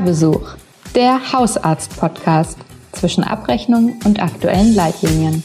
Hörbesuch, der Hausarzt-Podcast zwischen Abrechnung und aktuellen Leitlinien.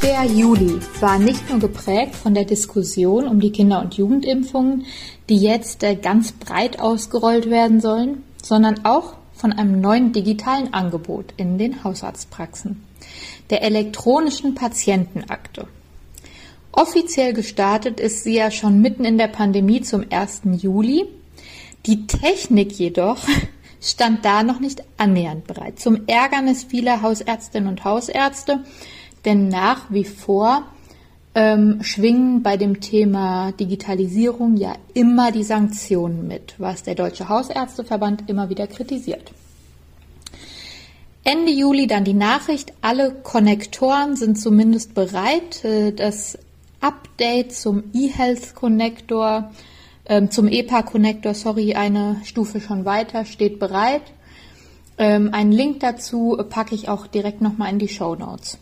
Der Juli war nicht nur geprägt von der Diskussion um die Kinder- und Jugendimpfungen, die jetzt äh, ganz breit ausgerollt werden sollen, sondern auch von einem neuen digitalen Angebot in den Hausarztpraxen, der elektronischen Patientenakte. Offiziell gestartet ist sie ja schon mitten in der Pandemie zum 1. Juli. Die Technik jedoch stand da noch nicht annähernd bereit. Zum Ärgernis vieler Hausärztinnen und Hausärzte, denn nach wie vor ähm, schwingen bei dem Thema Digitalisierung ja immer die Sanktionen mit, was der Deutsche Hausärzteverband immer wieder kritisiert. Ende Juli dann die Nachricht, alle Konnektoren sind zumindest bereit. Äh, das Update zum eHealth Connector, ähm, zum EPA Connector, sorry, eine Stufe schon weiter, steht bereit. Ähm, einen Link dazu packe ich auch direkt nochmal in die Show Notes.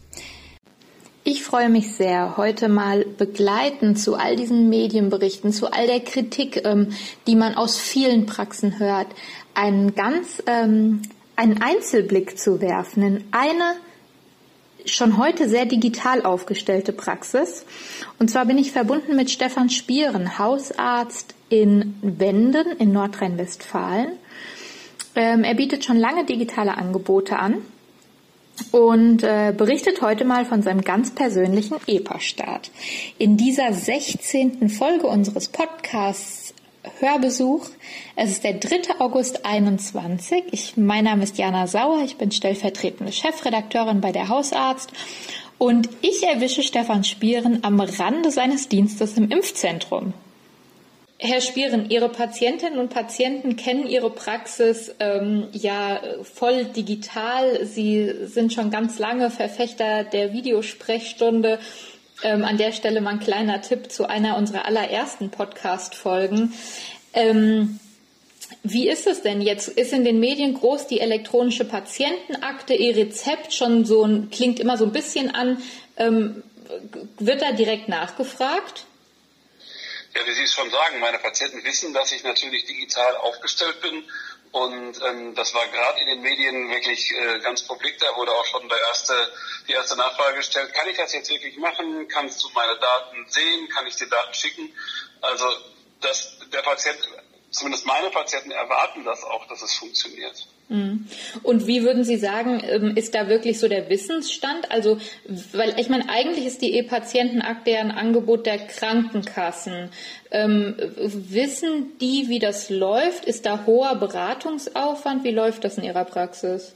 Ich freue mich sehr, heute mal begleitend zu all diesen Medienberichten, zu all der Kritik, ähm, die man aus vielen Praxen hört, einen ganz, ähm, einen Einzelblick zu werfen in eine schon heute sehr digital aufgestellte Praxis. Und zwar bin ich verbunden mit Stefan Spieren, Hausarzt in Wenden in Nordrhein-Westfalen. Ähm, er bietet schon lange digitale Angebote an und äh, berichtet heute mal von seinem ganz persönlichen EPA-Start. In dieser 16. Folge unseres Podcasts Hörbesuch. Es ist der 3. August 21. Ich, mein Name ist Jana Sauer. Ich bin stellvertretende Chefredakteurin bei der Hausarzt. Und ich erwische Stefan Spieren am Rande seines Dienstes im Impfzentrum. Herr Spieren, Ihre Patientinnen und Patienten kennen Ihre Praxis ähm, ja voll digital. Sie sind schon ganz lange Verfechter der Videosprechstunde. Ähm, an der Stelle mal ein kleiner Tipp zu einer unserer allerersten Podcast-Folgen. Ähm, wie ist es denn jetzt? Ist in den Medien groß die elektronische Patientenakte, E-Rezept schon so ein, klingt immer so ein bisschen an. Ähm, wird da direkt nachgefragt? Ja, wie Sie es schon sagen, meine Patienten wissen, dass ich natürlich digital aufgestellt bin und ähm, das war gerade in den Medien wirklich äh, ganz publik. Da wurde auch schon der erste, die erste Nachfrage gestellt, kann ich das jetzt wirklich machen? Kannst du meine Daten sehen? Kann ich dir Daten schicken? Also dass der Patient, zumindest meine Patienten erwarten das auch, dass es funktioniert. Mhm. Und wie würden Sie sagen, ähm, ist da wirklich so der Wissensstand? Also, weil ich meine, eigentlich ist die E-Patientenakte ja ein Angebot der Krankenkassen. Ähm, wissen die, wie das läuft? Ist da hoher Beratungsaufwand? Wie läuft das in Ihrer Praxis?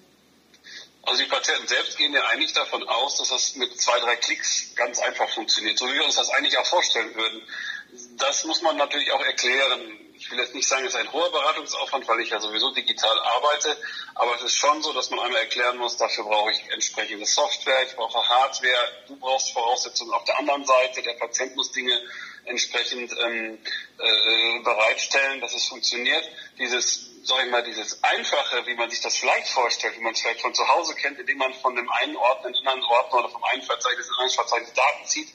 Also die Patienten selbst gehen ja eigentlich davon aus, dass das mit zwei, drei Klicks ganz einfach funktioniert, so wie wir uns das eigentlich auch vorstellen würden. Das muss man natürlich auch erklären ich will jetzt nicht sagen, es ist ein hoher Beratungsaufwand, weil ich ja sowieso digital arbeite, aber es ist schon so, dass man einmal erklären muss, dafür brauche ich entsprechende Software, ich brauche Hardware, du brauchst Voraussetzungen auf der anderen Seite, der Patient muss Dinge entsprechend ähm, äh, bereitstellen, dass es funktioniert. Dieses, sag ich mal, dieses Einfache, wie man sich das vielleicht vorstellt, wie man es vielleicht von zu Hause kennt, indem man von dem einen Ordner in den anderen Ordner oder vom einen Verzeichnis in ein anderes Verzeichnis Daten zieht,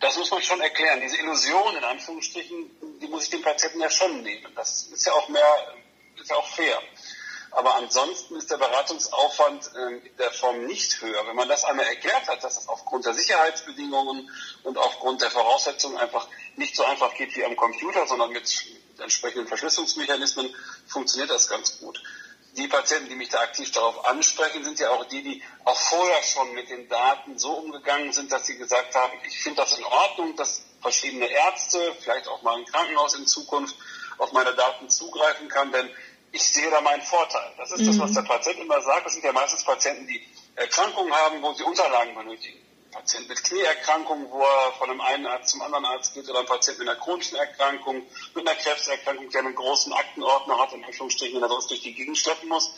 das muss man schon erklären. Diese Illusion, in Anführungsstrichen, die muss ich den Patienten ja schon nehmen. Das ist ja auch mehr, ist ja auch fair. Aber ansonsten ist der Beratungsaufwand äh, in der Form nicht höher. Wenn man das einmal erklärt hat, dass es aufgrund der Sicherheitsbedingungen und aufgrund der Voraussetzungen einfach nicht so einfach geht wie am Computer, sondern mit entsprechenden Verschlüsselungsmechanismen, funktioniert das ganz gut die Patienten, die mich da aktiv darauf ansprechen, sind ja auch die, die auch vorher schon mit den Daten so umgegangen sind, dass sie gesagt haben, ich finde das in Ordnung, dass verschiedene Ärzte, vielleicht auch mal ein Krankenhaus in Zukunft auf meine Daten zugreifen kann, denn ich sehe da meinen Vorteil. Das ist mhm. das, was der Patient immer sagt. Das sind ja meistens Patienten, die Erkrankungen haben, wo sie Unterlagen benötigen. Patient mit Knieerkrankung, wo er von einem einen Arzt zum anderen Arzt geht, oder ein Patient mit einer chronischen Erkrankung, mit einer Krebserkrankung, der einen großen Aktenordner hat, in Anführungsstrichen, den er sonst durch die Gegend schleppen muss,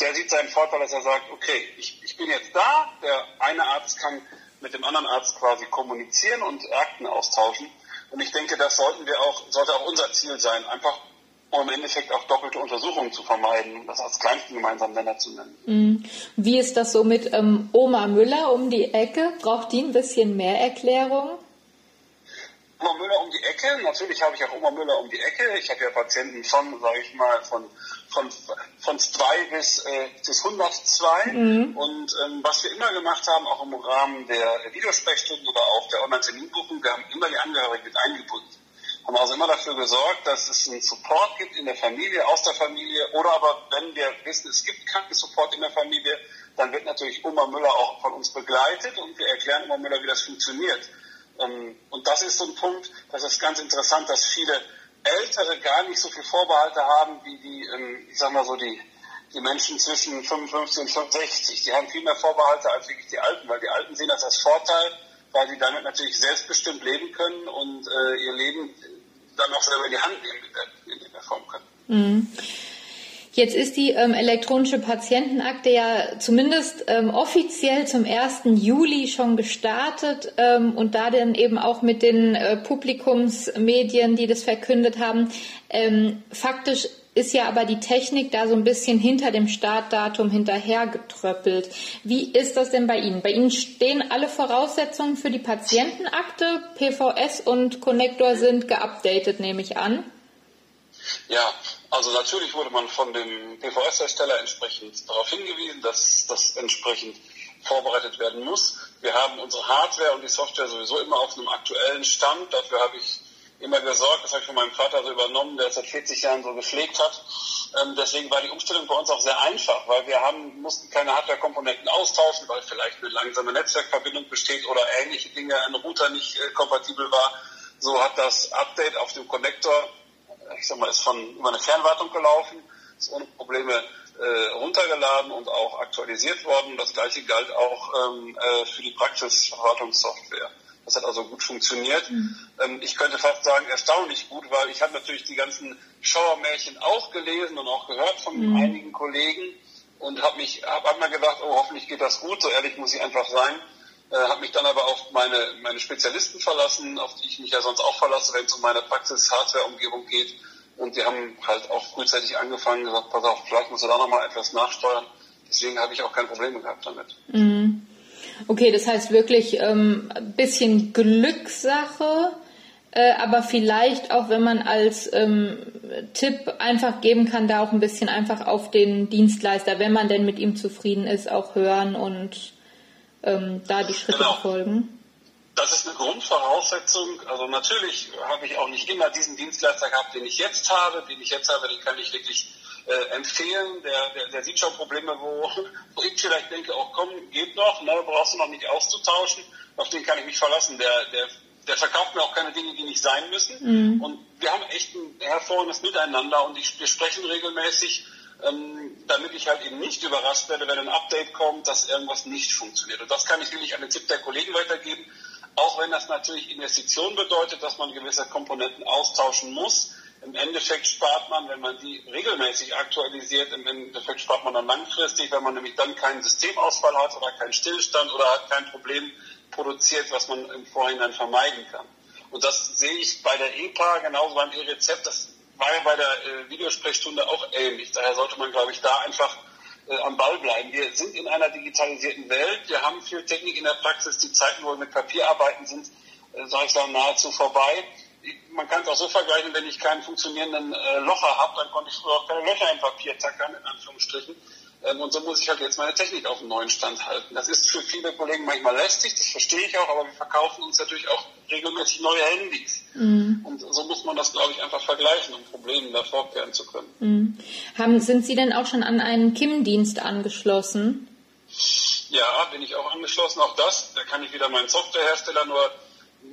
der sieht seinen Vorteil, dass er sagt, okay, ich, ich bin jetzt da, der eine Arzt kann mit dem anderen Arzt quasi kommunizieren und Akten austauschen. Und ich denke, das sollten wir auch, sollte auch unser Ziel sein, einfach um im Endeffekt auch doppelte Untersuchungen zu vermeiden, das als kleinsten gemeinsamen Nenner zu nennen. Mhm. Wie ist das so mit ähm, Oma Müller um die Ecke? Braucht die ein bisschen mehr Erklärung? Oma Müller um die Ecke. Natürlich habe ich auch Oma Müller um die Ecke. Ich habe ja Patienten von, sage ich mal, von, von, von 2 bis, äh, bis 102. Mhm. Und ähm, was wir immer gemacht haben, auch im Rahmen der Videosprechstunden oder auch der Online-Terminbuchung, wir haben immer die Angehörigen mit eingebunden. Haben also immer dafür gesorgt, dass es einen Support gibt in der Familie, aus der Familie. Oder aber, wenn wir wissen, es gibt keinen Support in der Familie, dann wird natürlich Oma Müller auch von uns begleitet und wir erklären Oma Müller, wie das funktioniert. Ähm, und das ist so ein Punkt, das ist ganz interessant, dass viele Ältere gar nicht so viel Vorbehalte haben wie die, ähm, ich sag mal so, die, die Menschen zwischen 55 und 65. Die haben viel mehr Vorbehalte als wirklich die Alten, weil die Alten sehen das als Vorteil, weil sie damit natürlich selbstbestimmt leben können und äh, ihr Leben dann auch selber in die Hand nehmen in der, Form können. Mhm. Jetzt ist die ähm, elektronische Patientenakte ja zumindest ähm, offiziell zum 1. Juli schon gestartet ähm, und da dann eben auch mit den äh, Publikumsmedien, die das verkündet haben. Ähm, faktisch ist ja aber die Technik da so ein bisschen hinter dem Startdatum hinterhergetröppelt. Wie ist das denn bei Ihnen? Bei Ihnen stehen alle Voraussetzungen für die Patientenakte. PVS und Connector sind geupdatet, nehme ich an. Ja, also natürlich wurde man von dem PVS-Hersteller entsprechend darauf hingewiesen, dass das entsprechend vorbereitet werden muss. Wir haben unsere Hardware und die Software sowieso immer auf einem aktuellen Stand. Dafür habe ich immer gesorgt, das habe ich von meinem Vater so übernommen, der es seit 40 Jahren so gepflegt hat. Ähm, deswegen war die Umstellung bei uns auch sehr einfach, weil wir haben, mussten keine Hardware-Komponenten austauschen, weil vielleicht eine langsame Netzwerkverbindung besteht oder ähnliche Dinge, ein Router nicht äh, kompatibel war. So hat das Update auf dem Connector ich sag mal, ist von über eine Fernwartung gelaufen, ist ohne Probleme äh, runtergeladen und auch aktualisiert worden. Das gleiche galt auch ähm, äh, für die Praxisverwaltungssoftware. Das hat also gut funktioniert. Mhm. Ähm, ich könnte fast sagen, erstaunlich gut, weil ich habe natürlich die ganzen Schauermärchen auch gelesen und auch gehört von mhm. einigen Kollegen und habe mich hab einmal gedacht, oh, hoffentlich geht das gut. So ehrlich muss ich einfach sein. Äh, habe mich dann aber auf meine, meine Spezialisten verlassen, auf die ich mich ja sonst auch verlasse, wenn es um meine Praxis-Hardware-Umgebung geht. Und die haben halt auch frühzeitig angefangen, gesagt, pass auf, vielleicht musst du da nochmal etwas nachsteuern. Deswegen habe ich auch kein Problem gehabt damit. Mhm. Okay, das heißt wirklich ähm, ein bisschen Glückssache, äh, aber vielleicht auch, wenn man als ähm, Tipp einfach geben kann, da auch ein bisschen einfach auf den Dienstleister, wenn man denn mit ihm zufrieden ist, auch hören und ähm, da die Schritte genau. folgen? Das ist eine Grundvoraussetzung. Also natürlich habe ich auch nicht immer diesen Dienstleister gehabt, den ich jetzt habe. Den ich jetzt habe, den kann ich wirklich äh, empfehlen. Der, der, der sieht schon Probleme, wo, wo ich vielleicht denke, auch oh, komm, geht noch, ne, brauchst du noch nicht auszutauschen. Auf den kann ich mich verlassen. Der, der, der verkauft mir auch keine Dinge, die nicht sein müssen. Mhm. Und wir haben echt ein hervorragendes Miteinander und ich, wir sprechen regelmäßig ähm, damit ich halt eben nicht überrascht werde, wenn ein Update kommt, dass irgendwas nicht funktioniert. Und das kann ich wirklich an den Tipp der Kollegen weitergeben, auch wenn das natürlich Investition bedeutet, dass man gewisse Komponenten austauschen muss. Im Endeffekt spart man, wenn man die regelmäßig aktualisiert, im Endeffekt spart man dann langfristig, wenn man nämlich dann keinen Systemausfall hat oder keinen Stillstand oder hat kein Problem produziert, was man im Vorhinein vermeiden kann. Und das sehe ich bei der EPA genauso beim E-Rezept. Das war ja bei der äh, Videosprechstunde auch ähnlich. Daher sollte man, glaube ich, da einfach äh, am Ball bleiben. Wir sind in einer digitalisierten Welt. Wir haben viel Technik in der Praxis. Die Zeiten, wo wir mit Papier arbeiten, sind, äh, sage ich sagen, nahezu vorbei. Man kann es auch so vergleichen, wenn ich keinen funktionierenden äh, Locher habe, dann konnte ich früher auch keine Löcher im Papier tackern, in Anführungsstrichen. Ähm, und so muss ich halt jetzt meine Technik auf dem neuen Stand halten. Das ist für viele Kollegen manchmal lästig, das verstehe ich auch, aber wir verkaufen uns natürlich auch regelmäßig neue Handys. Mhm. Und so muss man das, glaube ich, einfach vergleichen, um Problemen da vorkehren zu können. Mhm. Haben, sind Sie denn auch schon an einen KIM-Dienst angeschlossen? Ja, bin ich auch angeschlossen. Auch das, da kann ich wieder meinen Softwarehersteller nur,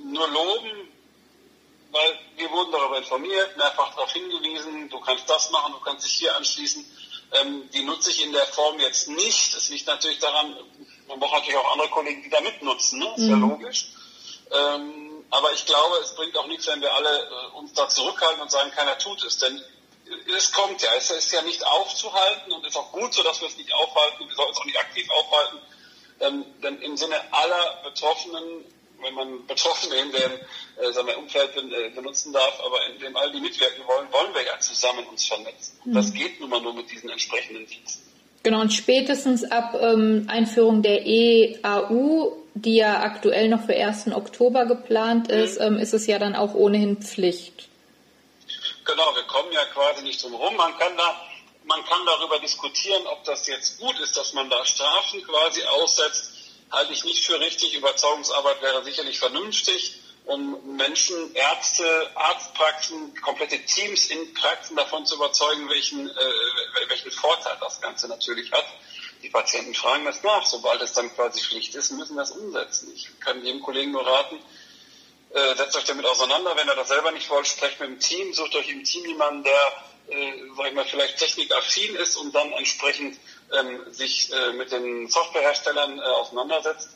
nur loben, weil wir wurden darüber informiert, mehrfach darauf hingewiesen, du kannst das machen, du kannst dich hier anschließen. Ähm, die nutze ich in der Form jetzt nicht. Das liegt natürlich daran, man braucht natürlich auch andere Kollegen, die da mitnutzen. Ne? Ist mhm. ja logisch. Ähm, aber ich glaube, es bringt auch nichts, wenn wir alle äh, uns da zurückhalten und sagen, keiner tut es. Denn es kommt ja, es ist ja nicht aufzuhalten und ist auch gut so, dass wir es nicht aufhalten. Wir sollten es auch nicht aktiv aufhalten. Ähm, denn im Sinne aller Betroffenen wenn man Betroffene in dem äh, sagen wir, Umfeld äh, benutzen darf, aber in dem all die mitwirken wollen, wollen wir ja zusammen uns vernetzen. Mhm. Das geht nun mal nur mit diesen entsprechenden Diensten. Genau, und spätestens ab ähm, Einführung der EAU die ja aktuell noch für 1. Oktober geplant mhm. ist, ähm, ist es ja dann auch ohnehin Pflicht. Genau, wir kommen ja quasi nicht drum rum. Man kann da, man kann darüber diskutieren, ob das jetzt gut ist, dass man da Strafen quasi aussetzt. Halte ich nicht für richtig. Überzeugungsarbeit wäre sicherlich vernünftig, um Menschen, Ärzte, Arztpraxen, komplette Teams in Praxen davon zu überzeugen, welchen, äh, welchen Vorteil das Ganze natürlich hat. Die Patienten fragen das nach. Sobald es dann quasi Pflicht ist, müssen das umsetzen. Ich kann jedem Kollegen nur raten, äh, setzt euch damit auseinander. Wenn ihr das selber nicht wollt, sprecht mit dem Team, sucht euch im Team jemanden, der, äh, sag ich mal, vielleicht technikaffin ist und dann entsprechend ähm, sich äh, mit den Softwareherstellern äh, auseinandersetzt.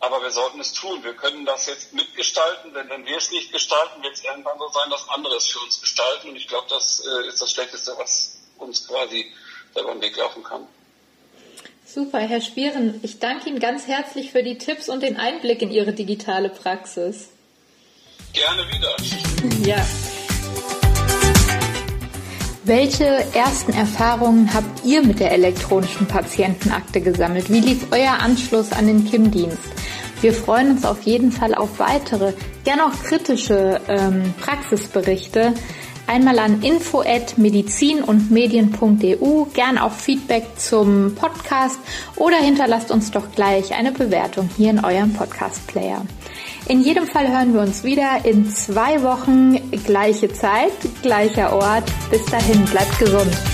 Aber wir sollten es tun. Wir können das jetzt mitgestalten, denn wenn wir es nicht gestalten, wird es irgendwann so sein, dass andere es für uns gestalten. Und ich glaube, das äh, ist das Schlechteste, was uns quasi selber im Weg laufen kann. Super, Herr Spieren, ich danke Ihnen ganz herzlich für die Tipps und den Einblick in Ihre digitale Praxis. Gerne wieder. Ja. Welche ersten Erfahrungen habt ihr mit der elektronischen Patientenakte gesammelt? Wie lief euer Anschluss an den KIM-Dienst? Wir freuen uns auf jeden Fall auf weitere, gerne auch kritische ähm, Praxisberichte einmal an info@medizin und medien.eu, gern auch Feedback zum Podcast oder hinterlasst uns doch gleich eine Bewertung hier in eurem Podcast Player. In jedem Fall hören wir uns wieder in zwei Wochen, gleiche Zeit, gleicher Ort. Bis dahin, bleibt gesund.